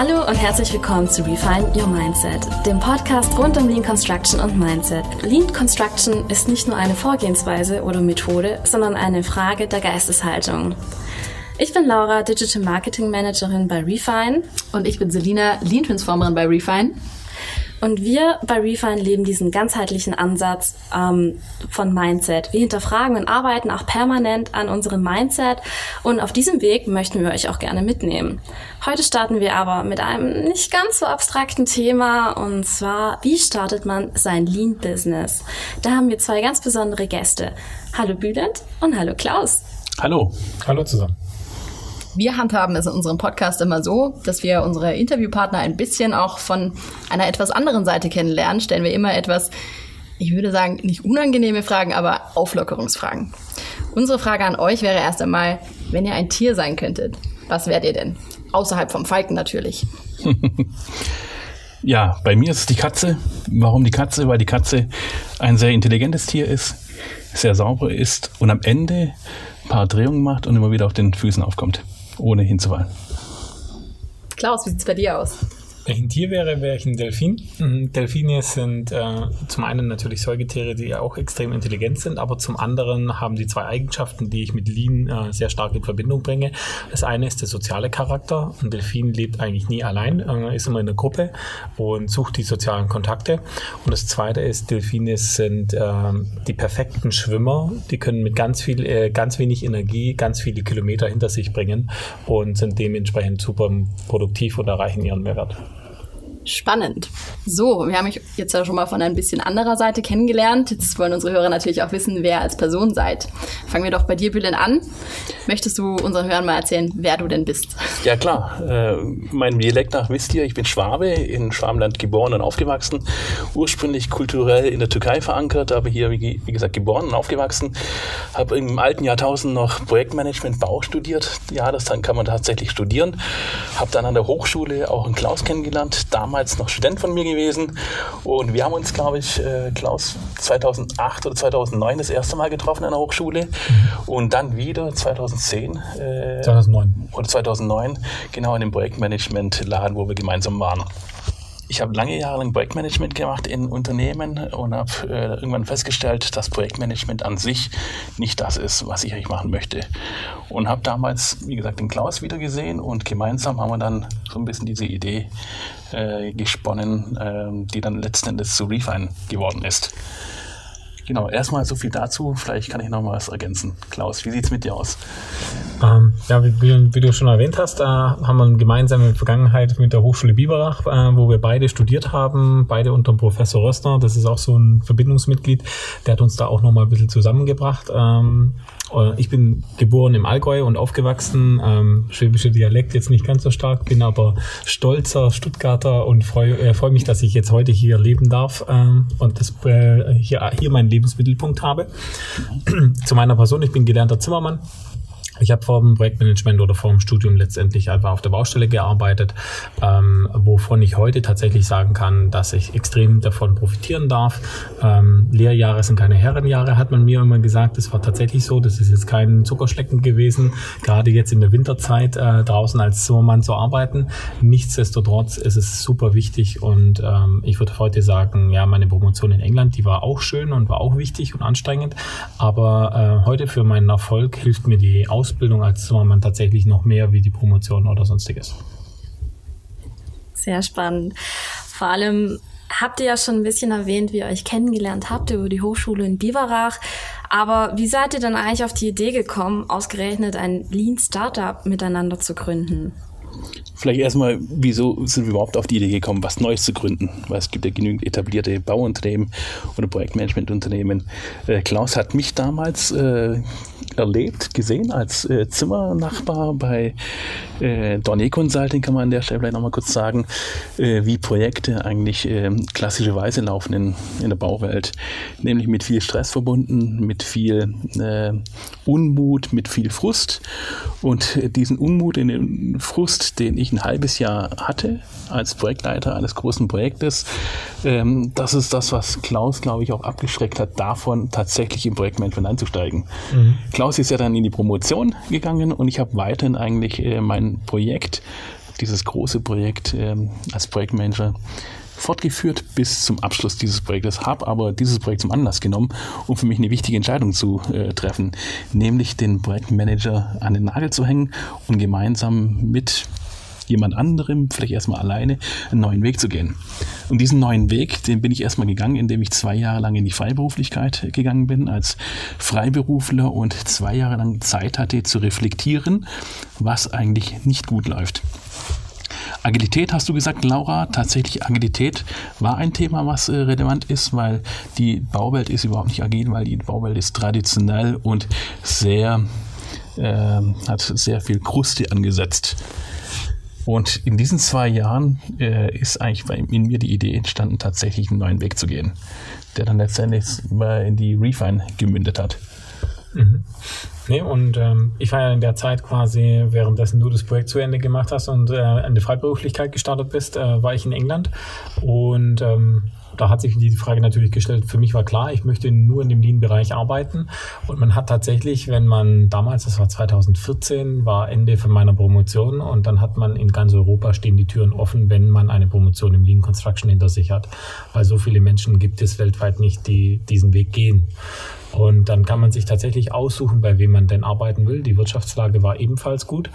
Hallo und herzlich willkommen zu Refine Your Mindset, dem Podcast rund um Lean Construction und Mindset. Lean Construction ist nicht nur eine Vorgehensweise oder Methode, sondern eine Frage der Geisteshaltung. Ich bin Laura, Digital Marketing Managerin bei Refine. Und ich bin Selina, Lean Transformerin bei Refine. Und wir bei Refine leben diesen ganzheitlichen Ansatz ähm, von Mindset. Wir hinterfragen und arbeiten auch permanent an unserem Mindset und auf diesem Weg möchten wir euch auch gerne mitnehmen. Heute starten wir aber mit einem nicht ganz so abstrakten Thema und zwar, wie startet man sein Lean-Business? Da haben wir zwei ganz besondere Gäste. Hallo Bülent und hallo Klaus. Hallo. Hallo zusammen. Wir handhaben es in unserem Podcast immer so, dass wir unsere Interviewpartner ein bisschen auch von einer etwas anderen Seite kennenlernen. Stellen wir immer etwas, ich würde sagen, nicht unangenehme Fragen, aber Auflockerungsfragen. Unsere Frage an euch wäre erst einmal, wenn ihr ein Tier sein könntet, was wärt ihr denn? Außerhalb vom Falken natürlich. ja, bei mir ist es die Katze. Warum die Katze? Weil die Katze ein sehr intelligentes Tier ist, sehr sauber ist und am Ende ein paar Drehungen macht und immer wieder auf den Füßen aufkommt ohne hinzuwallen. Klaus, wie sieht es bei dir aus? Ich ein Tier wäre, wäre ich ein Delfin. Mhm, Delfine sind äh, zum einen natürlich Säugetiere, die auch extrem intelligent sind, aber zum anderen haben die zwei Eigenschaften, die ich mit Lean äh, sehr stark in Verbindung bringe. Das eine ist der soziale Charakter. Ein Delfin lebt eigentlich nie allein, äh, ist immer in der Gruppe und sucht die sozialen Kontakte. Und das zweite ist, Delfine sind äh, die perfekten Schwimmer. Die können mit ganz viel, äh, ganz wenig Energie ganz viele Kilometer hinter sich bringen und sind dementsprechend super produktiv und erreichen ihren Mehrwert. Spannend. So, wir haben euch jetzt ja schon mal von ein bisschen anderer Seite kennengelernt. Jetzt wollen unsere Hörer natürlich auch wissen, wer als Person seid. Fangen wir doch bei dir, Bülent, an. Möchtest du unseren Hörern mal erzählen, wer du denn bist? Ja, klar. Äh, mein Dialekt nach wisst ihr, ich bin Schwabe, in Schwabenland geboren und aufgewachsen. Ursprünglich kulturell in der Türkei verankert, aber hier, wie, wie gesagt, geboren und aufgewachsen. Habe im alten Jahrtausend noch Projektmanagement Bau studiert. Ja, das dann kann man tatsächlich studieren. Habe dann an der Hochschule auch einen Klaus kennengelernt. Damals damals noch Student von mir gewesen. Und wir haben uns, glaube ich, äh, Klaus, 2008 oder 2009 das erste Mal getroffen an der Hochschule. Mhm. Und dann wieder 2010. Äh, 2009. Oder 2009, genau in dem Projektmanagement-Laden, wo wir gemeinsam waren ich habe lange Jahre lang Projektmanagement gemacht in Unternehmen und habe äh, irgendwann festgestellt, dass Projektmanagement an sich nicht das ist, was ich eigentlich machen möchte. Und habe damals, wie gesagt, den Klaus wieder gesehen und gemeinsam haben wir dann so ein bisschen diese Idee äh, gesponnen, äh, die dann letzten Endes zu Refine geworden ist. Genau, erstmal so viel dazu. Vielleicht kann ich noch mal was ergänzen. Klaus, wie sieht es mit dir aus? Ähm, ja, wie, wie, du schon erwähnt hast, äh, haben wir eine gemeinsame Vergangenheit mit der Hochschule Biberach, äh, wo wir beide studiert haben, beide unter Professor Röstner. Das ist auch so ein Verbindungsmitglied. Der hat uns da auch noch mal ein bisschen zusammengebracht. Ähm, äh, ich bin geboren im Allgäu und aufgewachsen. Ähm, schwäbische Dialekt jetzt nicht ganz so stark, bin aber stolzer Stuttgarter und freue äh, freu mich, dass ich jetzt heute hier leben darf ähm, und das, äh, hier, hier meinen Lebensmittelpunkt habe. Zu meiner Person, ich bin gelernter Zimmermann, ich habe vor dem Projektmanagement oder vor dem Studium letztendlich einfach auf der Baustelle gearbeitet, ähm, wovon ich heute tatsächlich sagen kann, dass ich extrem davon profitieren darf. Ähm, Lehrjahre sind keine Herrenjahre, hat man mir immer gesagt. Das war tatsächlich so. Das ist jetzt kein Zuckerschlecken gewesen, gerade jetzt in der Winterzeit äh, draußen als Zimmermann zu arbeiten. Nichtsdestotrotz ist es super wichtig und ähm, ich würde heute sagen, ja, meine Promotion in England, die war auch schön und war auch wichtig und anstrengend. Aber äh, heute für meinen Erfolg hilft mir die Aus Ausbildung als Zimmermann tatsächlich noch mehr wie die Promotion oder sonstiges. Sehr spannend. Vor allem habt ihr ja schon ein bisschen erwähnt, wie ihr euch kennengelernt habt über die Hochschule in Biberach. Aber wie seid ihr dann eigentlich auf die Idee gekommen, ausgerechnet ein Lean Startup miteinander zu gründen? Vielleicht erstmal, wieso sind wir überhaupt auf die Idee gekommen, was Neues zu gründen? Weil es gibt ja genügend etablierte Bauunternehmen oder Projektmanagementunternehmen. Äh, Klaus hat mich damals äh, erlebt, gesehen als äh, Zimmernachbar bei äh, Dornier Consulting, kann man an der Stelle vielleicht nochmal kurz sagen, äh, wie Projekte eigentlich äh, klassischerweise laufen in, in der Bauwelt. Nämlich mit viel Stress verbunden, mit viel äh, Unmut, mit viel Frust. Und äh, diesen Unmut, den Frust, den ich ein halbes Jahr hatte als Projektleiter eines großen Projektes, ähm, das ist das, was Klaus, glaube ich, auch abgeschreckt hat, davon tatsächlich im Projektmanagement einzusteigen. Mhm. Klaus ist ja dann in die Promotion gegangen und ich habe weiterhin eigentlich äh, mein Projekt dieses große Projekt ähm, als Projektmanager fortgeführt bis zum Abschluss dieses Projektes, habe aber dieses Projekt zum Anlass genommen, um für mich eine wichtige Entscheidung zu äh, treffen, nämlich den Projektmanager an den Nagel zu hängen und gemeinsam mit jemand anderem, vielleicht erstmal alleine, einen neuen Weg zu gehen. Und diesen neuen Weg, den bin ich erstmal gegangen, indem ich zwei Jahre lang in die Freiberuflichkeit gegangen bin als Freiberufler und zwei Jahre lang Zeit hatte zu reflektieren, was eigentlich nicht gut läuft. Agilität hast du gesagt, Laura. Tatsächlich Agilität war ein Thema, was äh, relevant ist, weil die Bauwelt ist überhaupt nicht agil, weil die Bauwelt ist traditionell und sehr äh, hat sehr viel Kruste angesetzt. Und in diesen zwei Jahren äh, ist eigentlich in mir die Idee entstanden, tatsächlich einen neuen Weg zu gehen, der dann letztendlich in die Refine gemündet hat. Mhm. Nee, und ähm, ich war ja in der Zeit quasi, währenddessen du das Projekt zu Ende gemacht hast und äh, in der Freiberuflichkeit gestartet bist, äh, war ich in England. Und ähm, da hat sich die Frage natürlich gestellt, für mich war klar, ich möchte nur in dem Lean-Bereich arbeiten. Und man hat tatsächlich, wenn man damals, das war 2014, war Ende von meiner Promotion und dann hat man in ganz Europa stehen die Türen offen, wenn man eine Promotion im Lean Construction hinter sich hat. Weil so viele Menschen gibt es weltweit nicht, die diesen Weg gehen. Und dann kann man sich tatsächlich aussuchen, bei wem man denn arbeiten will. Die Wirtschaftslage war ebenfalls gut.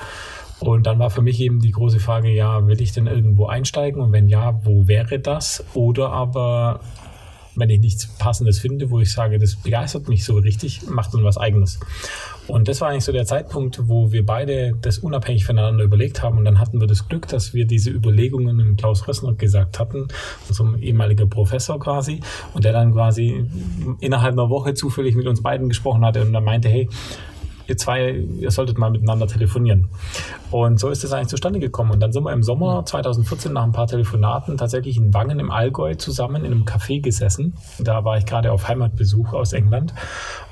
Und dann war für mich eben die große Frage, ja, will ich denn irgendwo einsteigen? Und wenn ja, wo wäre das? Oder aber, wenn ich nichts Passendes finde, wo ich sage, das begeistert mich so richtig, macht man was Eigenes. Und das war eigentlich so der Zeitpunkt, wo wir beide das unabhängig voneinander überlegt haben. Und dann hatten wir das Glück, dass wir diese Überlegungen mit Klaus Rössner gesagt hatten, unserem ehemaliger Professor quasi, und der dann quasi innerhalb einer Woche zufällig mit uns beiden gesprochen hatte und dann meinte, hey, ihr zwei, ihr solltet mal miteinander telefonieren. Und so ist es eigentlich zustande gekommen. Und dann sind wir im Sommer 2014 nach ein paar Telefonaten tatsächlich in Wangen im Allgäu zusammen in einem Café gesessen. Da war ich gerade auf Heimatbesuch aus England.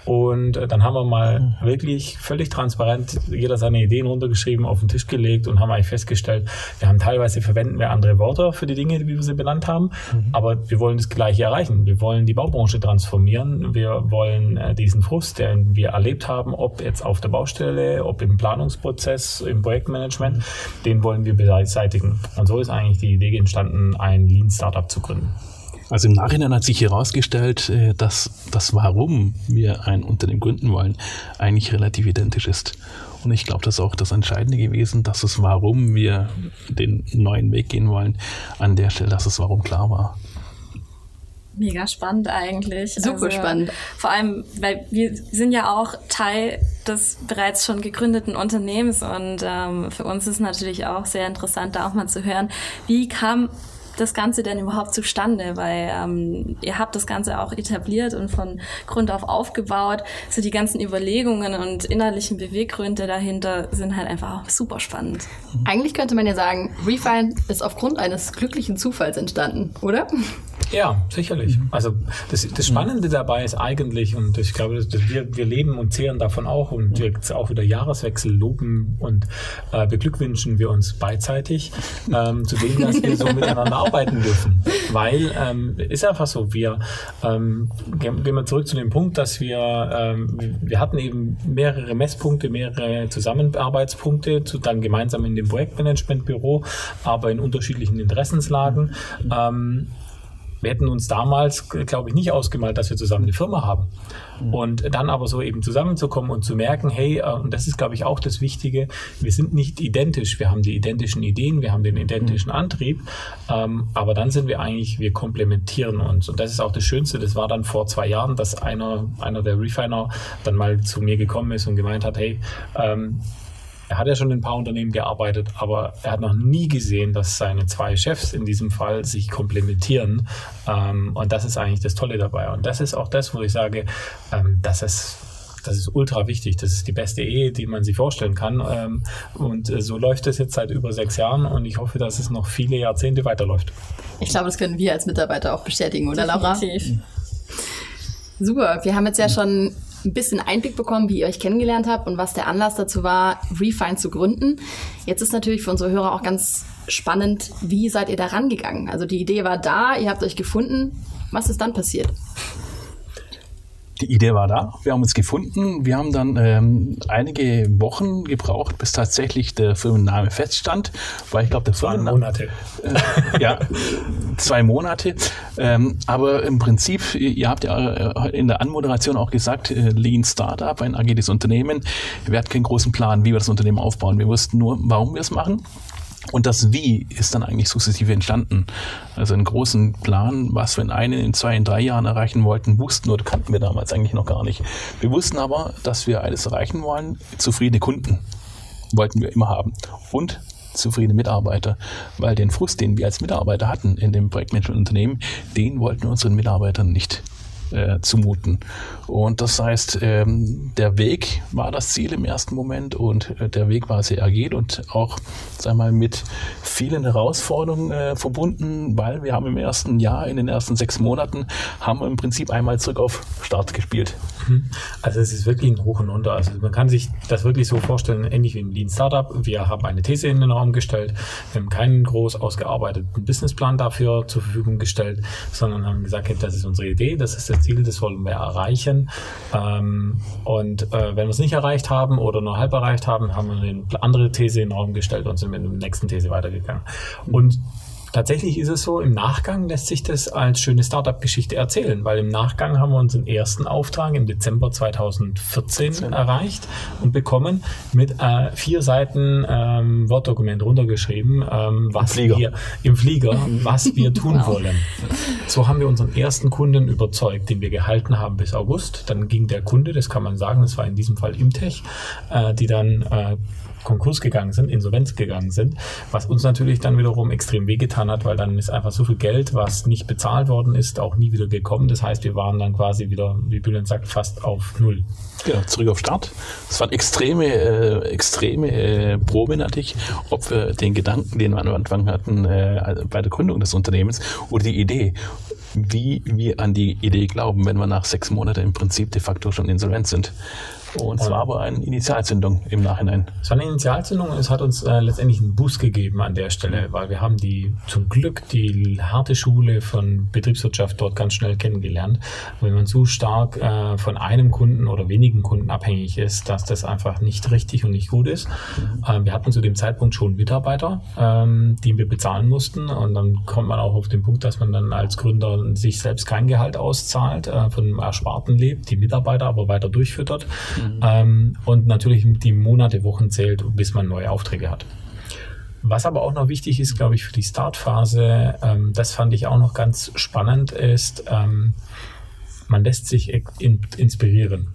Und äh, dann haben wir mal mhm. wirklich völlig transparent jeder seine Ideen runtergeschrieben, auf den Tisch gelegt und haben eigentlich festgestellt, wir haben teilweise verwenden wir andere Worte für die Dinge, wie wir sie benannt haben, mhm. aber wir wollen das Gleiche erreichen. Wir wollen die Baubranche transformieren. Wir wollen äh, diesen Frust, den wir erlebt haben, ob jetzt auf der Baustelle, ob im Planungsprozess, im Projektmanagement, mhm. den wollen wir beseitigen. Und so ist eigentlich die Idee entstanden, ein Lean Startup zu gründen. Also im Nachhinein hat sich herausgestellt, äh, dass das Warum wir ein Unternehmen gründen wollen, eigentlich relativ identisch ist. Und ich glaube, das ist auch das Entscheidende gewesen, dass es Warum wir den neuen Weg gehen wollen, an der Stelle, dass es Warum klar war. Mega spannend eigentlich. Super also, spannend. Vor allem, weil wir sind ja auch Teil des bereits schon gegründeten Unternehmens und ähm, für uns ist natürlich auch sehr interessant, da auch mal zu hören, wie kam das Ganze denn überhaupt zustande? Weil ähm, ihr habt das Ganze auch etabliert und von Grund auf aufgebaut. So die ganzen Überlegungen und innerlichen Beweggründe dahinter sind halt einfach auch super spannend. Eigentlich könnte man ja sagen, Refine ist aufgrund eines glücklichen Zufalls entstanden, oder? Ja, sicherlich. Mhm. Also das, das Spannende dabei ist eigentlich, und ich glaube, dass wir, wir leben und zehren davon auch und jetzt auch wieder Jahreswechsel loben und äh, beglückwünschen wir uns beidseitig ähm, zu dem, dass wir so miteinander arbeiten dürfen. Weil ähm, ist einfach so, wir ähm, gehen wir zurück zu dem Punkt, dass wir, ähm, wir hatten eben mehrere Messpunkte, mehrere Zusammenarbeitspunkte, zu, dann gemeinsam in dem Projektmanagementbüro, aber in unterschiedlichen Interessenslagen. Ähm, wir hätten uns damals, glaube ich, nicht ausgemalt, dass wir zusammen eine Firma haben. Mhm. Und dann aber so eben zusammenzukommen und zu merken, hey, äh, und das ist, glaube ich, auch das Wichtige, wir sind nicht identisch. Wir haben die identischen Ideen, wir haben den identischen mhm. Antrieb, ähm, aber dann sind wir eigentlich, wir komplementieren uns. Und das ist auch das Schönste, das war dann vor zwei Jahren, dass einer, einer der Refiner dann mal zu mir gekommen ist und gemeint hat, hey, ähm, er hat ja schon in ein paar Unternehmen gearbeitet, aber er hat noch nie gesehen, dass seine zwei Chefs in diesem Fall sich komplementieren. Ähm, und das ist eigentlich das Tolle dabei. Und das ist auch das, wo ich sage, ähm, das ist das ist ultra wichtig. Das ist die beste Ehe, die man sich vorstellen kann. Ähm, und äh, so läuft es jetzt seit über sechs Jahren und ich hoffe, dass es noch viele Jahrzehnte weiterläuft. Ich glaube, das können wir als Mitarbeiter auch bestätigen, oder Definitiv. Laura? Super. Wir haben jetzt ja schon ein bisschen Einblick bekommen, wie ihr euch kennengelernt habt und was der Anlass dazu war, Refine zu gründen. Jetzt ist natürlich für unsere Hörer auch ganz spannend, wie seid ihr da rangegangen? Also die Idee war da, ihr habt euch gefunden. Was ist dann passiert? Die Idee war da, wir haben uns gefunden, wir haben dann ähm, einige Wochen gebraucht, bis tatsächlich der Firmenname feststand, weil ich glaube, der Zwei Firmenname... Monate. Äh, ja, zwei Monate. Ähm, aber im Prinzip, ihr habt ja äh, in der Anmoderation auch gesagt, äh, Lean Startup, ein agiles Unternehmen. Wir hatten keinen großen Plan, wie wir das Unternehmen aufbauen. Wir wussten nur, warum wir es machen. Und das Wie ist dann eigentlich sukzessive entstanden. Also einen großen Plan, was wir in einem, in zwei, in drei Jahren erreichen wollten, wussten oder kannten wir damals eigentlich noch gar nicht. Wir wussten aber, dass wir alles erreichen wollen, zufriedene Kunden wollten wir immer haben. Und zufriedene Mitarbeiter, weil den Frust, den wir als Mitarbeiter hatten in dem Projektmanagement-Unternehmen, den wollten wir unseren Mitarbeitern nicht äh, zumuten. Und das heißt, ähm, der Weg war das Ziel im ersten Moment und äh, der Weg war sehr agil und auch, sag mal, mit vielen Herausforderungen äh, verbunden, weil wir haben im ersten Jahr, in den ersten sechs Monaten, haben wir im Prinzip einmal zurück auf Start gespielt. Also es ist wirklich ein Hoch und Runter. Also man kann sich das wirklich so vorstellen, ähnlich wie im Lean Startup. Wir haben eine These in den Raum gestellt. Wir haben keinen groß ausgearbeiteten Businessplan dafür zur Verfügung gestellt, sondern haben gesagt, hey, das ist unsere Idee, das ist das Ziel, das wollen wir erreichen. Ähm, und äh, wenn wir es nicht erreicht haben oder nur halb erreicht haben, haben wir eine andere These in den Raum gestellt und sind mit der nächsten These weitergegangen. Und Tatsächlich ist es so, im Nachgang lässt sich das als schöne Startup-Geschichte erzählen, weil im Nachgang haben wir unseren ersten Auftrag im Dezember 2014 erreicht und bekommen mit äh, vier Seiten ähm, Word-Dokument runtergeschrieben, ähm, was Flieger. wir im Flieger, was wir tun wollen. So haben wir unseren ersten Kunden überzeugt, den wir gehalten haben bis August. Dann ging der Kunde, das kann man sagen, das war in diesem Fall Imtech, äh, die dann äh, Konkurs gegangen sind, Insolvenz gegangen sind, was uns natürlich dann wiederum extrem wehgetan hat, weil dann ist einfach so viel Geld, was nicht bezahlt worden ist, auch nie wieder gekommen. Das heißt, wir waren dann quasi wieder, wie Bülent sagt, fast auf Null. Genau, zurück auf Start. Das waren extreme, äh, extreme äh, Probe natürlich, ob wir den Gedanken, den wir am Anfang hatten, äh, bei der Gründung des Unternehmens oder die Idee, wie wir an die Idee glauben, wenn wir nach sechs Monaten im Prinzip de facto schon insolvent sind. Und es war aber eine Initialzündung im Nachhinein. Es war eine Initialzündung und es hat uns äh, letztendlich einen Boost gegeben an der Stelle, weil wir haben die zum Glück die harte Schule von Betriebswirtschaft dort ganz schnell kennengelernt. Wenn man so stark äh, von einem Kunden oder wenigen Kunden abhängig ist, dass das einfach nicht richtig und nicht gut ist. Ähm, wir hatten zu dem Zeitpunkt schon Mitarbeiter, ähm, die wir bezahlen mussten und dann kommt man auch auf den Punkt, dass man dann als Gründer sich selbst kein Gehalt auszahlt, äh, von dem Ersparten lebt, die Mitarbeiter aber weiter durchfüttert. Ähm, und natürlich die Monate, Wochen zählt, bis man neue Aufträge hat. Was aber auch noch wichtig ist, glaube ich, für die Startphase, ähm, das fand ich auch noch ganz spannend, ist, ähm, man lässt sich in, inspirieren.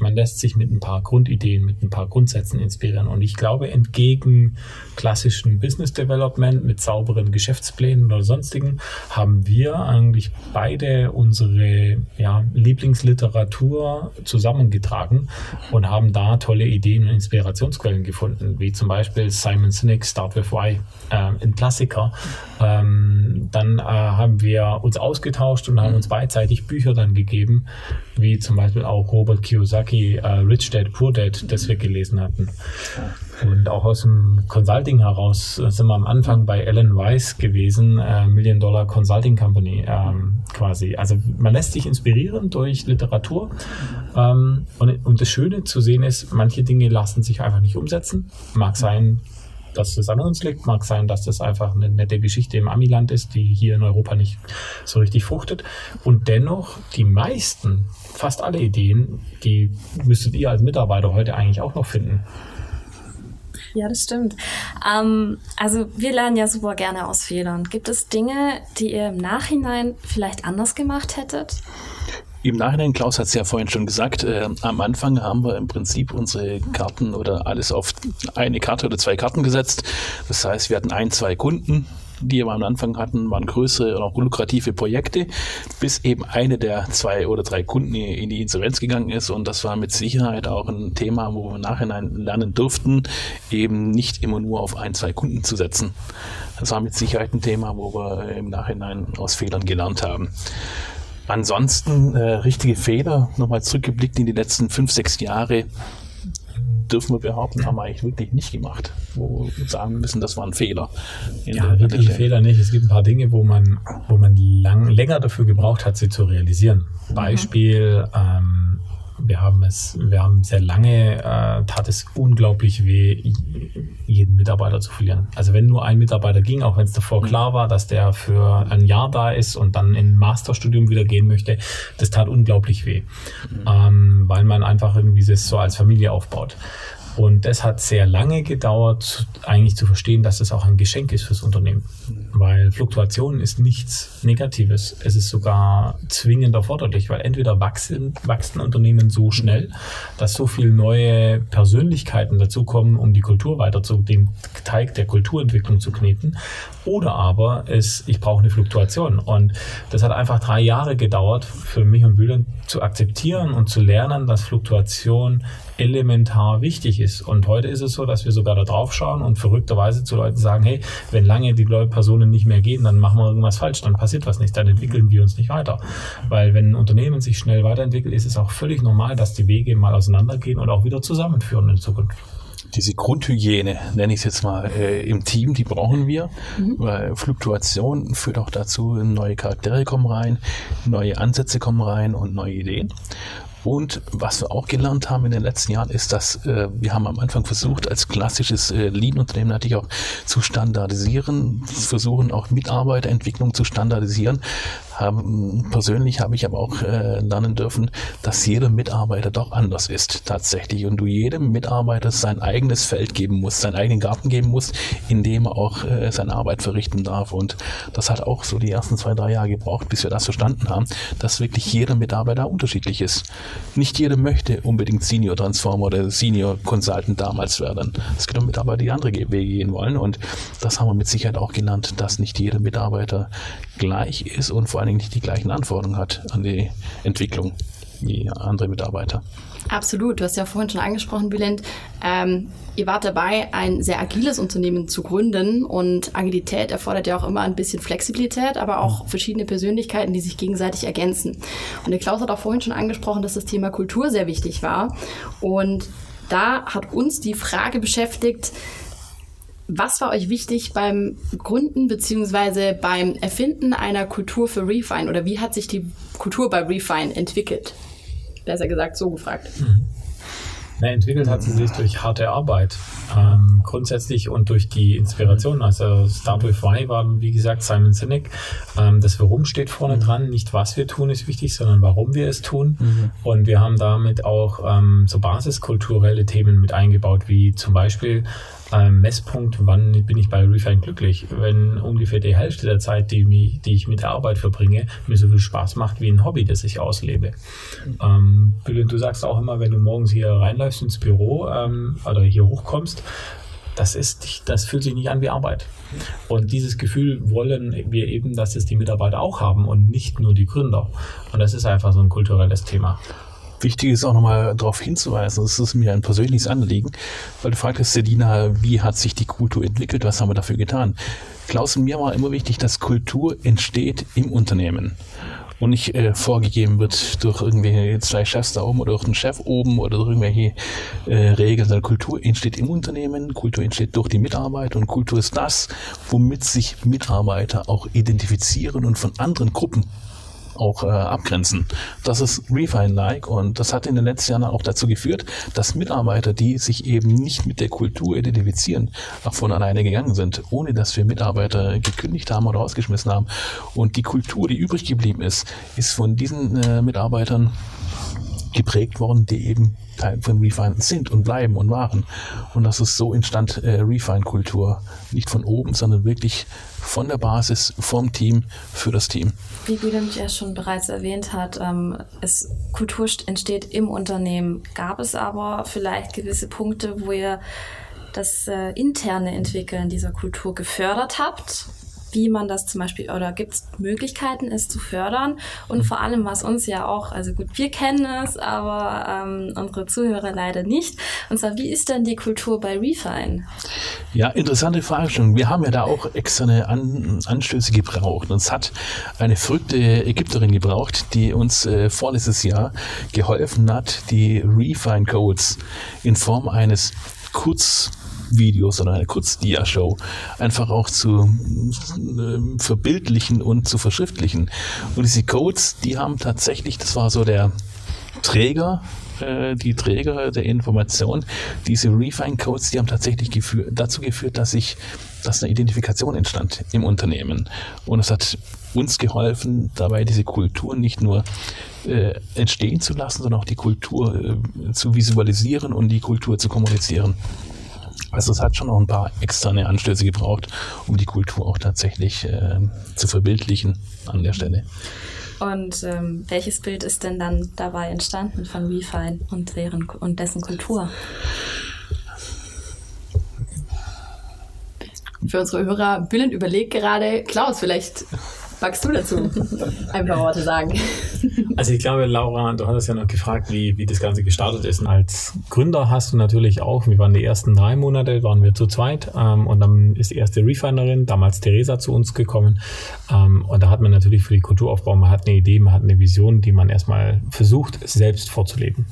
Man lässt sich mit ein paar Grundideen, mit ein paar Grundsätzen inspirieren. Und ich glaube, entgegen klassischen Business Development mit sauberen Geschäftsplänen oder sonstigen, haben wir eigentlich beide unsere ja, Lieblingsliteratur zusammengetragen und haben da tolle Ideen und Inspirationsquellen gefunden, wie zum Beispiel Simon Sinek Start with Why, äh, ein Klassiker. Ähm, dann äh, haben wir uns ausgetauscht und haben uns beidseitig Bücher dann gegeben, wie zum Beispiel auch Robert Kiyosaki, äh, Rich Dad, Poor Dad, das wir gelesen hatten. Und auch aus dem Consulting heraus äh, sind wir am Anfang bei Alan Weiss gewesen, äh, Million Dollar Consulting Company ähm, quasi. Also man lässt sich inspirieren durch Literatur. Ähm, und, und das Schöne zu sehen ist, manche Dinge lassen sich einfach nicht umsetzen. Mag sein, dass das an uns liegt, mag sein, dass das einfach eine nette Geschichte im Amiland ist, die hier in Europa nicht so richtig fruchtet. Und dennoch, die meisten, fast alle Ideen, die müsstet ihr als Mitarbeiter heute eigentlich auch noch finden. Ja, das stimmt. Ähm, also wir lernen ja super gerne aus Fehlern. Gibt es Dinge, die ihr im Nachhinein vielleicht anders gemacht hättet? Im Nachhinein, Klaus hat es ja vorhin schon gesagt, äh, am Anfang haben wir im Prinzip unsere Karten oder alles auf eine Karte oder zwei Karten gesetzt. Das heißt, wir hatten ein, zwei Kunden, die wir am Anfang hatten, waren größere und auch lukrative Projekte, bis eben eine der zwei oder drei Kunden in die Insolvenz gegangen ist. Und das war mit Sicherheit auch ein Thema, wo wir im Nachhinein lernen durften, eben nicht immer nur auf ein, zwei Kunden zu setzen. Das war mit Sicherheit ein Thema, wo wir im Nachhinein aus Fehlern gelernt haben. Ansonsten äh, richtige Fehler, nochmal zurückgeblickt in die letzten fünf, sechs Jahre. dürfen wir behaupten, haben wir eigentlich wirklich nicht gemacht. Wo wir sagen müssen, das war ein Fehler. Ja, wirklich Fehler nicht. Es gibt ein paar Dinge, wo man, wo man lang, länger dafür gebraucht hat, sie zu realisieren. Mhm. Beispiel, ähm, wir haben es, wir haben sehr lange, äh, tat es unglaublich weh, jeden Mitarbeiter zu verlieren. Also wenn nur ein Mitarbeiter ging, auch wenn es davor klar war, dass der für ein Jahr da ist und dann in Masterstudium wieder gehen möchte, das tat unglaublich weh, mhm. ähm, weil man einfach irgendwie das so als Familie aufbaut. Und das hat sehr lange gedauert, eigentlich zu verstehen, dass es auch ein Geschenk ist fürs Unternehmen. Weil Fluktuation ist nichts Negatives. Es ist sogar zwingend erforderlich, weil entweder wachsen, wachsen Unternehmen so schnell, dass so viele neue Persönlichkeiten dazukommen, um die Kultur weiter zu dem Teig der Kulturentwicklung zu kneten. Oder aber es, ich brauche eine Fluktuation. Und das hat einfach drei Jahre gedauert für mich und Bühlen zu akzeptieren und zu lernen, dass Fluktuation elementar wichtig ist. Und heute ist es so, dass wir sogar da drauf schauen und verrückterweise zu Leuten sagen, hey, wenn lange die Personen nicht mehr gehen, dann machen wir irgendwas falsch, dann passiert was nicht, dann entwickeln wir uns nicht weiter. Weil wenn ein Unternehmen sich schnell weiterentwickelt, ist es auch völlig normal, dass die Wege mal auseinandergehen und auch wieder zusammenführen in Zukunft diese Grundhygiene, nenne ich es jetzt mal, äh, im Team, die brauchen wir, mhm. weil Fluktuation führt auch dazu, neue Charaktere kommen rein, neue Ansätze kommen rein und neue Ideen. Und was wir auch gelernt haben in den letzten Jahren ist, dass äh, wir haben am Anfang versucht, als klassisches äh, Lean-Unternehmen natürlich auch zu standardisieren, versuchen auch Mitarbeiterentwicklung zu standardisieren, haben, persönlich habe ich aber auch äh, lernen dürfen, dass jeder Mitarbeiter doch anders ist tatsächlich und du jedem Mitarbeiter sein eigenes Feld geben musst, seinen eigenen Garten geben musst, in dem er auch äh, seine Arbeit verrichten darf. Und das hat auch so die ersten zwei, drei Jahre gebraucht, bis wir das verstanden haben, dass wirklich jeder Mitarbeiter unterschiedlich ist. Nicht jeder möchte unbedingt Senior Transformer oder Senior Consultant damals werden. Es gibt auch Mitarbeiter, die andere Wege gehen wollen und das haben wir mit Sicherheit auch gelernt, dass nicht jeder Mitarbeiter gleich ist und vor allen Dingen nicht die gleichen Anforderungen hat an die Entwicklung wie andere Mitarbeiter. Absolut, du hast ja vorhin schon angesprochen, Bülent. Ähm, ihr wart dabei, ein sehr agiles Unternehmen zu gründen und Agilität erfordert ja auch immer ein bisschen Flexibilität, aber auch mhm. verschiedene Persönlichkeiten, die sich gegenseitig ergänzen. Und der Klaus hat auch vorhin schon angesprochen, dass das Thema Kultur sehr wichtig war. Und da hat uns die Frage beschäftigt, was war euch wichtig beim Gründen bzw. beim Erfinden einer Kultur für Refine oder wie hat sich die Kultur bei Refine entwickelt? Besser gesagt, so gefragt. Mhm. Na, entwickelt hat sie sich durch harte Arbeit ähm, grundsätzlich und durch die Inspiration. Also Start with Why war, wie gesagt, Simon Sinek. Ähm, das Warum steht vorne mhm. dran. Nicht was wir tun ist wichtig, sondern warum wir es tun. Mhm. Und wir haben damit auch ähm, so basiskulturelle Themen mit eingebaut, wie zum Beispiel ähm, Messpunkt, wann bin ich bei Refine glücklich? Wenn ungefähr die Hälfte der Zeit, die, mich, die ich mit der Arbeit verbringe, mir so viel Spaß macht wie ein Hobby, das ich auslebe. Ähm, du sagst auch immer, wenn du morgens hier reinläufst ins Büro ähm, oder hier hochkommst, das ist, das fühlt sich nicht an wie Arbeit. Und dieses Gefühl wollen wir eben, dass es die Mitarbeiter auch haben und nicht nur die Gründer. Und das ist einfach so ein kulturelles Thema. Wichtig ist auch nochmal darauf hinzuweisen, das ist mir ein persönliches Anliegen, weil du fragtest, Sedina, wie hat sich die Kultur entwickelt, was haben wir dafür getan? Klaus und mir war immer wichtig, dass Kultur entsteht im Unternehmen und nicht äh, vorgegeben wird durch irgendwelche zwei Chefs da oben oder durch den Chef oben oder durch irgendwelche äh, Regeln, sondern Kultur entsteht im Unternehmen, Kultur entsteht durch die Mitarbeiter und Kultur ist das, womit sich Mitarbeiter auch identifizieren und von anderen Gruppen auch äh, abgrenzen. Das ist Refine-like und das hat in den letzten Jahren auch dazu geführt, dass Mitarbeiter, die sich eben nicht mit der Kultur identifizieren, auch von alleine gegangen sind, ohne dass wir Mitarbeiter gekündigt haben oder ausgeschmissen haben. Und die Kultur, die übrig geblieben ist, ist von diesen äh, Mitarbeitern geprägt worden, die eben Teil von Refine sind und bleiben und waren. Und das ist so entstand äh, Refine-Kultur. Nicht von oben, sondern wirklich von der Basis, vom Team, für das Team. Wie Bülent ja schon bereits erwähnt hat, ähm, es, Kultur entsteht im Unternehmen. Gab es aber vielleicht gewisse Punkte, wo ihr das äh, interne Entwickeln dieser Kultur gefördert habt? Wie man das zum Beispiel oder gibt es Möglichkeiten, es zu fördern und vor allem, was uns ja auch, also gut, wir kennen es, aber ähm, unsere Zuhörer leider nicht. Und zwar, wie ist denn die Kultur bei Refine? Ja, interessante Frage Wir haben ja da auch externe An Anstöße gebraucht. Uns hat eine verrückte Ägypterin gebraucht, die uns äh, vorletztes Jahr geholfen hat, die Refine Codes in Form eines Kurzvideos oder einer Kurzdia-Show einfach auch zu äh, verbildlichen und zu verschriftlichen. Und diese Codes, die haben tatsächlich, das war so der Träger äh, die Träger der Information, diese Refine-Codes, die haben tatsächlich geführt, dazu geführt, dass ich, dass eine Identifikation entstand im Unternehmen. Und es hat uns geholfen, dabei diese Kultur nicht nur äh, entstehen zu lassen, sondern auch die Kultur äh, zu visualisieren und die Kultur zu kommunizieren. Also es hat schon noch ein paar externe Anstöße gebraucht, um die Kultur auch tatsächlich äh, zu verbildlichen an der Stelle. Und ähm, welches Bild ist denn dann dabei entstanden von Refine und, deren, und dessen Kultur? Für unsere Hörer, Billen überlegt gerade, Klaus, vielleicht magst du dazu ein paar Worte sagen? Also ich glaube, Laura, du hattest ja noch gefragt, wie, wie das Ganze gestartet ist. Als Gründer hast du natürlich auch, wir waren die ersten drei Monate, waren wir zu zweit ähm, und dann ist die erste Refinerin, damals Theresa, zu uns gekommen. Ähm, und da hat man natürlich für die Kulturaufbau, man hat eine Idee, man hat eine Vision, die man erstmal versucht, selbst vorzuleben.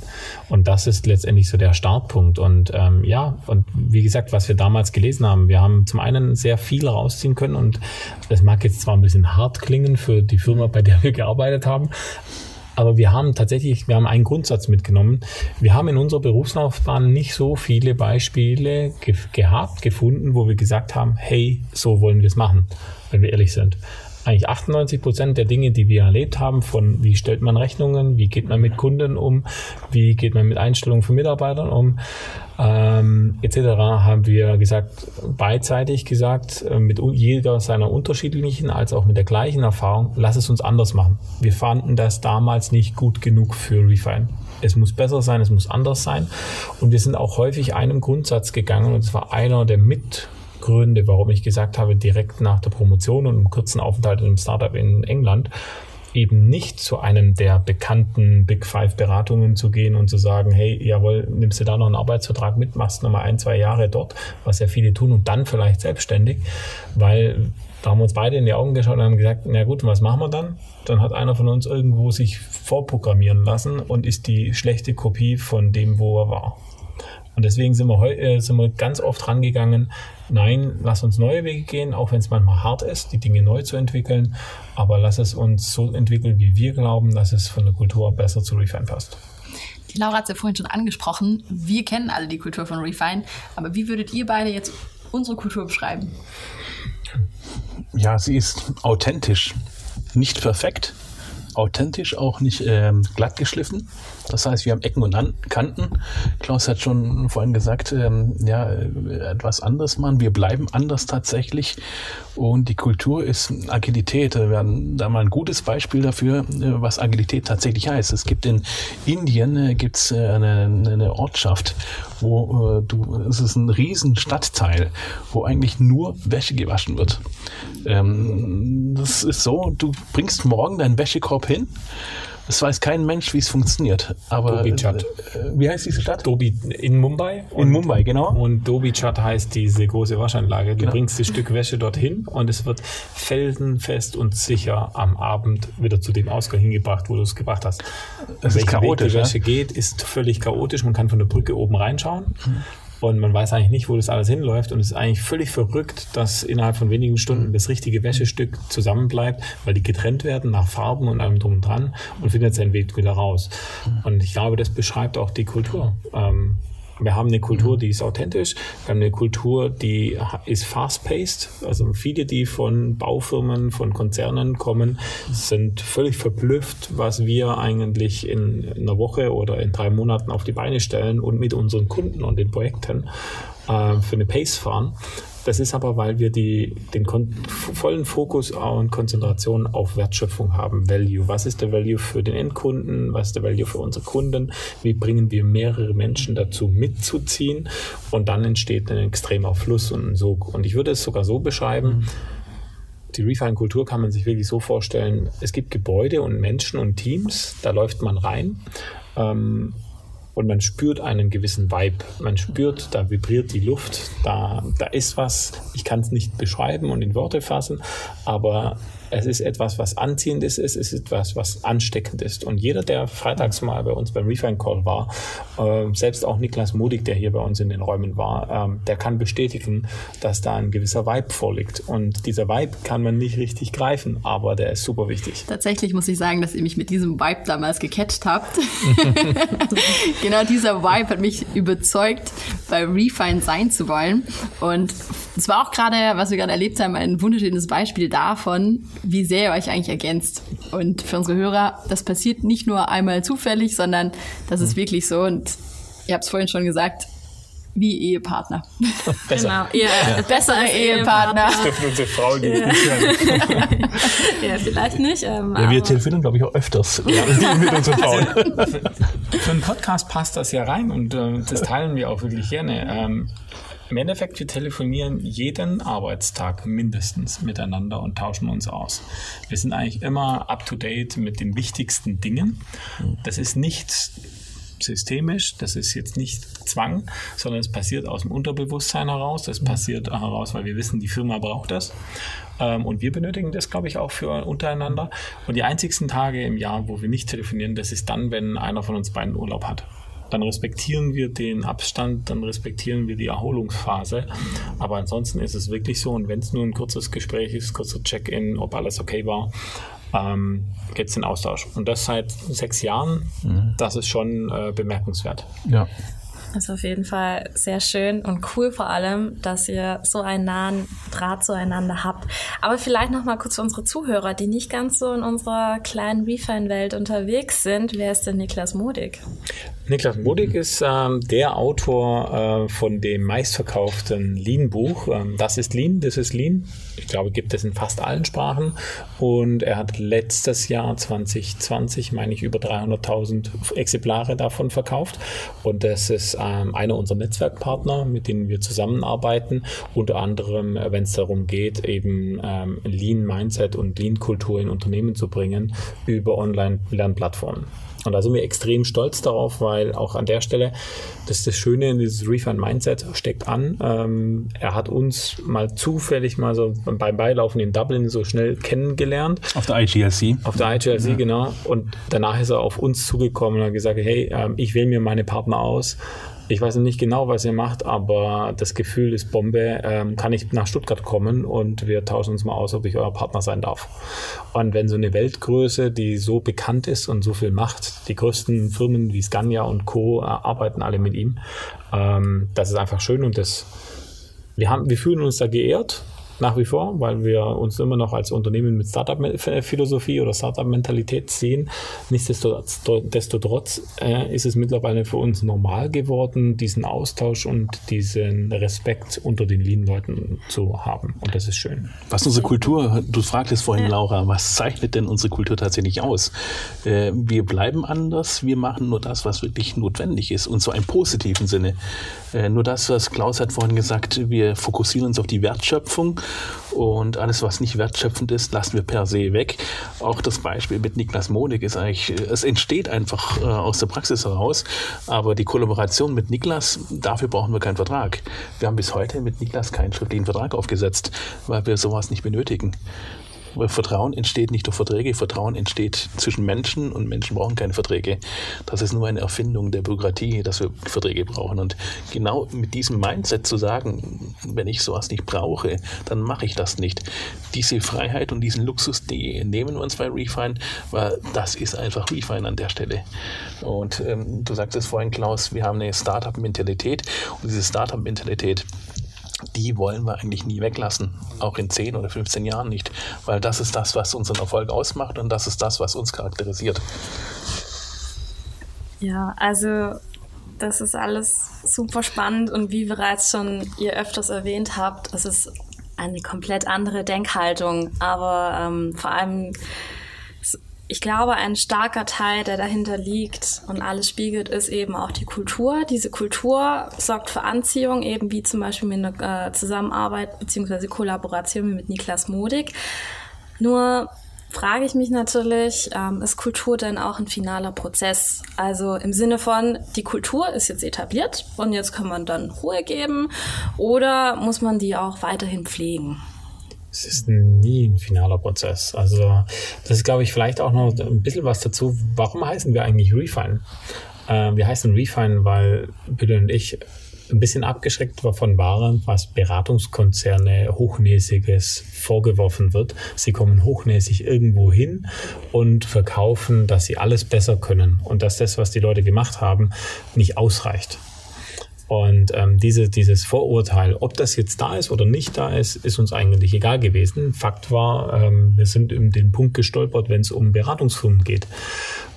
Und das ist letztendlich so der Startpunkt. Und ähm, ja, und wie gesagt, was wir damals gelesen haben, wir haben zum einen sehr viel rausziehen können und das mag jetzt zwar ein bisschen hart klingen für die Firma, bei der wir gearbeitet haben, aber wir haben tatsächlich, wir haben einen Grundsatz mitgenommen. Wir haben in unserer Berufslaufbahn nicht so viele Beispiele ge gehabt, gefunden, wo wir gesagt haben, hey, so wollen wir es machen, wenn wir ehrlich sind eigentlich 98 Prozent der Dinge, die wir erlebt haben, von wie stellt man Rechnungen, wie geht man mit Kunden um, wie geht man mit Einstellungen von Mitarbeitern um, ähm, etc., haben wir gesagt, beidseitig gesagt, äh, mit jeder seiner unterschiedlichen als auch mit der gleichen Erfahrung, lass es uns anders machen. Wir fanden das damals nicht gut genug für Refine. Es muss besser sein, es muss anders sein. Und wir sind auch häufig einem Grundsatz gegangen, und zwar einer der mit Gründe, warum ich gesagt habe, direkt nach der Promotion und einem kurzen Aufenthalt in einem Startup in England eben nicht zu einem der bekannten Big Five Beratungen zu gehen und zu sagen, hey, jawohl, nimmst du da noch einen Arbeitsvertrag mit, machst nochmal ein, zwei Jahre dort, was ja viele tun und dann vielleicht selbstständig, weil da haben wir uns beide in die Augen geschaut und haben gesagt, na gut, was machen wir dann? Dann hat einer von uns irgendwo sich vorprogrammieren lassen und ist die schlechte Kopie von dem, wo er war. Und deswegen sind wir, äh, sind wir ganz oft rangegangen, nein, lass uns neue Wege gehen, auch wenn es manchmal hart ist, die Dinge neu zu entwickeln, aber lass es uns so entwickeln, wie wir glauben, dass es von der Kultur besser zu Refine passt. Die Laura hat es ja vorhin schon angesprochen. Wir kennen alle die Kultur von Refine, aber wie würdet ihr beide jetzt unsere Kultur beschreiben? Ja, sie ist authentisch, nicht perfekt, authentisch, auch nicht ähm, glatt geschliffen. Das heißt, wir haben Ecken und Kanten. Klaus hat schon vorhin gesagt, ähm, ja, etwas anderes machen. Wir bleiben anders tatsächlich. Und die Kultur ist Agilität. Wir haben da mal ein gutes Beispiel dafür, äh, was Agilität tatsächlich heißt. Es gibt in Indien äh, gibt's äh, eine, eine Ortschaft, wo äh, du, es ist ein riesen Stadtteil, wo eigentlich nur Wäsche gewaschen wird. Ähm, das ist so, du bringst morgen deinen Wäschekorb hin es weiß kein Mensch, wie es funktioniert. Aber Dobi Chat. Äh, wie heißt diese Stadt? Dobi in Mumbai. In Mumbai, genau. Und Dobi Chat heißt diese große Waschanlage. Du genau. bringst das Stück Wäsche dorthin und es wird felsenfest und sicher am Abend wieder zu dem Ausgang hingebracht, wo du es gebracht hast. Das ist chaotisch. Weg die Wäsche ja? geht, ist völlig chaotisch. Man kann von der Brücke oben reinschauen. Mhm und man weiß eigentlich nicht, wo das alles hinläuft und es ist eigentlich völlig verrückt, dass innerhalb von wenigen Stunden das richtige Wäschestück zusammenbleibt, weil die getrennt werden nach Farben und allem drum und dran und findet seinen Weg wieder raus. Und ich glaube, das beschreibt auch die Kultur. Ähm, wir haben eine Kultur, mhm. die ist authentisch. Wir haben eine Kultur, die ist fast-paced. Also viele, die von Baufirmen, von Konzernen kommen, sind völlig verblüfft, was wir eigentlich in einer Woche oder in drei Monaten auf die Beine stellen und mit unseren Kunden und den Projekten äh, für eine Pace fahren. Das ist aber, weil wir die, den vollen Fokus und Konzentration auf Wertschöpfung haben. Value. Was ist der Value für den Endkunden? Was ist der Value für unsere Kunden? Wie bringen wir mehrere Menschen dazu mitzuziehen? Und dann entsteht ein extremer Fluss und ein Sog. Und ich würde es sogar so beschreiben, mhm die Refine-Kultur kann man sich wirklich so vorstellen, es gibt Gebäude und Menschen und Teams, da läuft man rein ähm, und man spürt einen gewissen Vibe. Man spürt, da vibriert die Luft, da, da ist was, ich kann es nicht beschreiben und in Worte fassen, aber es ist etwas, was anziehend ist, es ist etwas, was ansteckend ist. Und jeder, der freitags mal bei uns beim Refine Call war, äh, selbst auch Niklas Modig, der hier bei uns in den Räumen war, ähm, der kann bestätigen, dass da ein gewisser Vibe vorliegt. Und dieser Vibe kann man nicht richtig greifen, aber der ist super wichtig. Tatsächlich muss ich sagen, dass ihr mich mit diesem Vibe damals gecatcht habt. genau dieser Vibe hat mich überzeugt, bei Refine sein zu wollen. Und es war auch gerade, was wir gerade erlebt haben, ein wunderschönes Beispiel davon, wie sehr ihr euch eigentlich ergänzt. Und für unsere Hörer, das passiert nicht nur einmal zufällig, sondern das ist mhm. wirklich so. Und ihr habt es vorhin schon gesagt, wie Ehepartner. Besser. Genau, ihr ja. bessere Ehepartner. Das dürfen unsere Frauen nicht ja. ja, vielleicht nicht. Ähm, ja, wir telefonieren, glaube ich, auch öfters ja. mit unseren Frauen. Also, für einen Podcast passt das ja rein und äh, das teilen wir auch wirklich gerne. Ähm, im Endeffekt, wir telefonieren jeden Arbeitstag mindestens miteinander und tauschen uns aus. Wir sind eigentlich immer up-to-date mit den wichtigsten Dingen. Das ist nicht systemisch, das ist jetzt nicht Zwang, sondern es passiert aus dem Unterbewusstsein heraus, das passiert heraus, weil wir wissen, die Firma braucht das. Ähm, und wir benötigen das, glaube ich, auch für untereinander. Und die einzigsten Tage im Jahr, wo wir nicht telefonieren, das ist dann, wenn einer von uns beiden Urlaub hat dann respektieren wir den Abstand, dann respektieren wir die Erholungsphase. Aber ansonsten ist es wirklich so, und wenn es nur ein kurzes Gespräch ist, kurzer Check-in, ob alles okay war, ähm, geht es den Austausch. Und das seit sechs Jahren, mhm. das ist schon äh, bemerkenswert. Ja. Das ist auf jeden Fall sehr schön und cool vor allem, dass ihr so einen nahen Draht zueinander habt. Aber vielleicht noch mal kurz für unsere Zuhörer, die nicht ganz so in unserer kleinen Refine-Welt unterwegs sind. Wer ist denn Niklas Modig? Niklas Modig ist ähm, der Autor äh, von dem meistverkauften Lean-Buch. Ähm, das ist Lean, das ist Lean. Ich glaube, gibt es in fast allen Sprachen. Und er hat letztes Jahr 2020, meine ich, über 300.000 Exemplare davon verkauft. Und das ist ähm, einer unserer Netzwerkpartner, mit denen wir zusammenarbeiten. Unter anderem, äh, wenn es darum geht, eben ähm, Lean-Mindset und Lean-Kultur in Unternehmen zu bringen über Online-Lernplattformen. Und da sind wir extrem stolz darauf, weil auch an der Stelle, das ist das Schöne, dieses Refund Mindset steckt an. Ähm, er hat uns mal zufällig mal so beim Beilaufen in Dublin so schnell kennengelernt. Auf der IGLC. Auf der IGLC, ja. genau. Und danach ist er auf uns zugekommen und hat gesagt, hey, ähm, ich wähle mir meine Partner aus ich weiß nicht genau, was ihr macht, aber das Gefühl ist Bombe. Ähm, kann ich nach Stuttgart kommen und wir tauschen uns mal aus, ob ich euer Partner sein darf. Und wenn so eine Weltgröße, die so bekannt ist und so viel macht, die größten Firmen wie Scania und Co. Äh, arbeiten alle mit ihm. Ähm, das ist einfach schön und das, wir haben, wir fühlen uns da geehrt nach wie vor, weil wir uns immer noch als Unternehmen mit Startup-Philosophie oder Startup-Mentalität sehen. Nichtsdestotrotz äh, ist es mittlerweile für uns normal geworden, diesen Austausch und diesen Respekt unter den Lean-Leuten zu haben. Und das ist schön. Was unsere Kultur, du fragtest vorhin, Laura, was zeichnet denn unsere Kultur tatsächlich aus? Äh, wir bleiben anders, wir machen nur das, was wirklich notwendig ist und zwar im positiven Sinne. Äh, nur das, was Klaus hat vorhin gesagt, wir fokussieren uns auf die Wertschöpfung und alles, was nicht wertschöpfend ist, lassen wir per se weg. Auch das Beispiel mit Niklas Monig ist eigentlich, es entsteht einfach äh, aus der Praxis heraus, aber die Kollaboration mit Niklas, dafür brauchen wir keinen Vertrag. Wir haben bis heute mit Niklas keinen schriftlichen Vertrag aufgesetzt, weil wir sowas nicht benötigen. Vertrauen entsteht nicht durch Verträge, Vertrauen entsteht zwischen Menschen und Menschen brauchen keine Verträge. Das ist nur eine Erfindung der Bürokratie, dass wir Verträge brauchen. Und genau mit diesem Mindset zu sagen, wenn ich sowas nicht brauche, dann mache ich das nicht. Diese Freiheit und diesen Luxus, die nehmen wir uns bei Refine, weil das ist einfach Refine an der Stelle. Und ähm, du sagtest vorhin, Klaus, wir haben eine Startup-Mentalität und diese Startup-Mentalität die wollen wir eigentlich nie weglassen, auch in 10 oder 15 Jahren nicht, weil das ist das, was unseren Erfolg ausmacht und das ist das, was uns charakterisiert. Ja, also das ist alles super spannend und wie bereits schon ihr öfters erwähnt habt, es ist eine komplett andere Denkhaltung, aber ähm, vor allem ich glaube, ein starker Teil, der dahinter liegt und alles spiegelt, ist eben auch die Kultur. Diese Kultur sorgt für Anziehung, eben wie zum Beispiel mit einer äh, Zusammenarbeit bzw. Kollaboration mit Niklas Modig. Nur frage ich mich natürlich, ähm, ist Kultur denn auch ein finaler Prozess? Also im Sinne von, die Kultur ist jetzt etabliert und jetzt kann man dann Ruhe geben oder muss man die auch weiterhin pflegen? Es ist nie ein finaler Prozess. Also das ist, glaube ich, vielleicht auch noch ein bisschen was dazu. Warum heißen wir eigentlich Refine? Äh, wir heißen Refine, weil Bitte und ich ein bisschen abgeschreckt davon waren, was Beratungskonzerne Hochnäsiges vorgeworfen wird. Sie kommen hochnäsig irgendwo hin und verkaufen, dass sie alles besser können und dass das, was die Leute gemacht haben, nicht ausreicht. Und ähm, diese, dieses Vorurteil, ob das jetzt da ist oder nicht da ist, ist uns eigentlich egal gewesen. Fakt war, ähm, wir sind in den Punkt gestolpert, wenn es um Beratungsfirmen geht.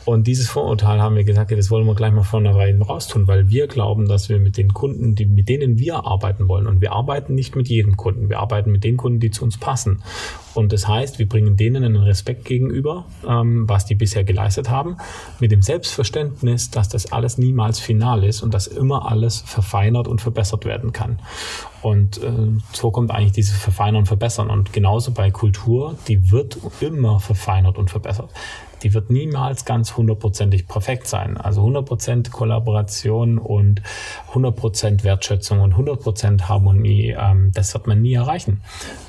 Und dieses Vorurteil haben wir gesagt, das wollen wir gleich mal vornherein raustun, weil wir glauben, dass wir mit den Kunden, die, mit denen wir arbeiten wollen, und wir arbeiten nicht mit jedem Kunden, wir arbeiten mit den Kunden, die zu uns passen. Und das heißt, wir bringen denen einen Respekt gegenüber, ähm, was die bisher geleistet haben, mit dem Selbstverständnis, dass das alles niemals final ist und dass immer alles verfeinert und verbessert werden kann. Und äh, so kommt eigentlich dieses Verfeinern und Verbessern. Und genauso bei Kultur, die wird immer verfeinert und verbessert die wird niemals ganz hundertprozentig perfekt sein. Also 100% Kollaboration und 100% Wertschätzung und 100% Harmonie, ähm, das wird man nie erreichen.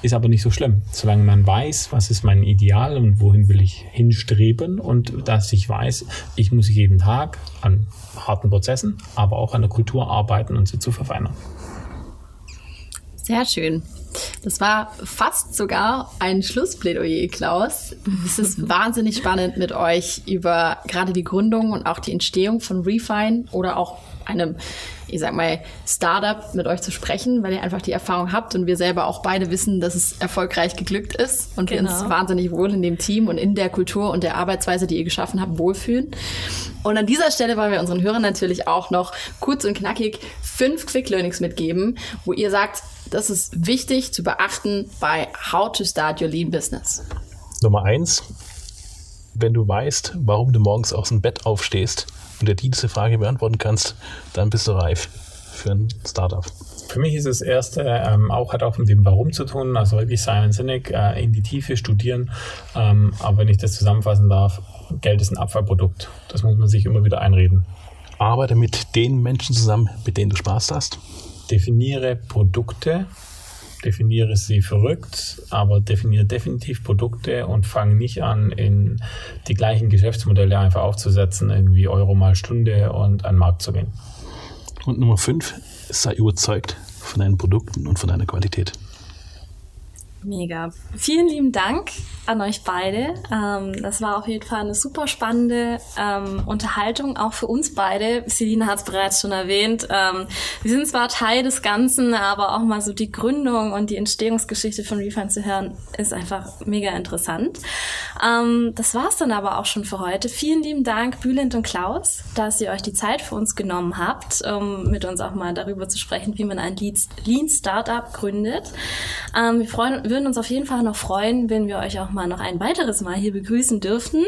Ist aber nicht so schlimm, solange man weiß, was ist mein Ideal und wohin will ich hinstreben und dass ich weiß, ich muss jeden Tag an harten Prozessen, aber auch an der Kultur arbeiten und sie zu verfeinern. Sehr schön. Das war fast sogar ein Schlussplädoyer, Klaus. Es ist wahnsinnig spannend mit euch über gerade die Gründung und auch die Entstehung von Refine oder auch einem, ich sag mal, Startup mit euch zu sprechen, weil ihr einfach die Erfahrung habt und wir selber auch beide wissen, dass es erfolgreich geglückt ist und genau. wir uns genau. wahnsinnig wohl in dem Team und in der Kultur und der Arbeitsweise, die ihr geschaffen habt, wohlfühlen. Und an dieser Stelle wollen wir unseren Hörern natürlich auch noch kurz und knackig fünf Quick Learnings mitgeben, wo ihr sagt, das ist wichtig zu beachten bei How to Start Your Lean Business. Nummer eins, wenn du weißt, warum du morgens aus dem Bett aufstehst und dir diese Frage beantworten kannst, dann bist du reif für ein Startup. Für mich ist das erste ähm, auch hat auch mit dem Warum zu tun, also wirklich Simon Sinek äh, in die Tiefe studieren. Ähm, aber wenn ich das zusammenfassen darf, Geld ist ein Abfallprodukt. Das muss man sich immer wieder einreden. Arbeite mit den Menschen zusammen, mit denen du Spaß hast definiere Produkte, definiere sie verrückt, aber definiere definitiv Produkte und fange nicht an, in die gleichen Geschäftsmodelle einfach aufzusetzen, irgendwie Euro mal Stunde und an den Markt zu gehen. Und Nummer fünf, sei überzeugt von deinen Produkten und von deiner Qualität. Mega. Vielen lieben Dank an euch beide. Ähm, das war auf jeden Fall eine super spannende ähm, Unterhaltung, auch für uns beide. Selina hat es bereits schon erwähnt. Ähm, wir sind zwar Teil des Ganzen, aber auch mal so die Gründung und die Entstehungsgeschichte von Refund zu hören, ist einfach mega interessant. Ähm, das war's dann aber auch schon für heute. Vielen lieben Dank, Bülent und Klaus, dass ihr euch die Zeit für uns genommen habt, um mit uns auch mal darüber zu sprechen, wie man ein Lean Startup gründet. Ähm, wir freuen würden uns auf jeden Fall noch freuen, wenn wir euch auch mal noch ein weiteres Mal hier begrüßen dürften.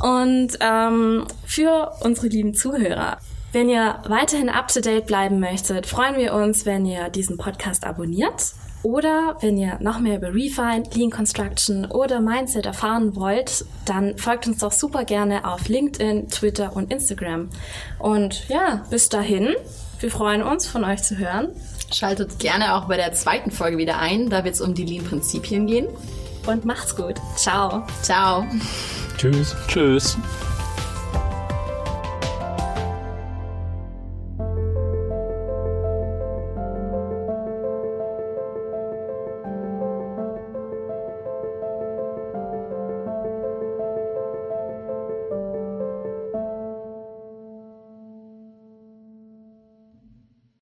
Und ähm, für unsere lieben Zuhörer, wenn ihr weiterhin up-to-date bleiben möchtet, freuen wir uns, wenn ihr diesen Podcast abonniert. Oder wenn ihr noch mehr über Refine, Lean Construction oder Mindset erfahren wollt, dann folgt uns doch super gerne auf LinkedIn, Twitter und Instagram. Und ja, bis dahin, wir freuen uns, von euch zu hören. Schaltet gerne auch bei der zweiten Folge wieder ein, da wird es um die Lean-Prinzipien gehen. Und macht's gut. Ciao. Ciao. Tschüss. Tschüss.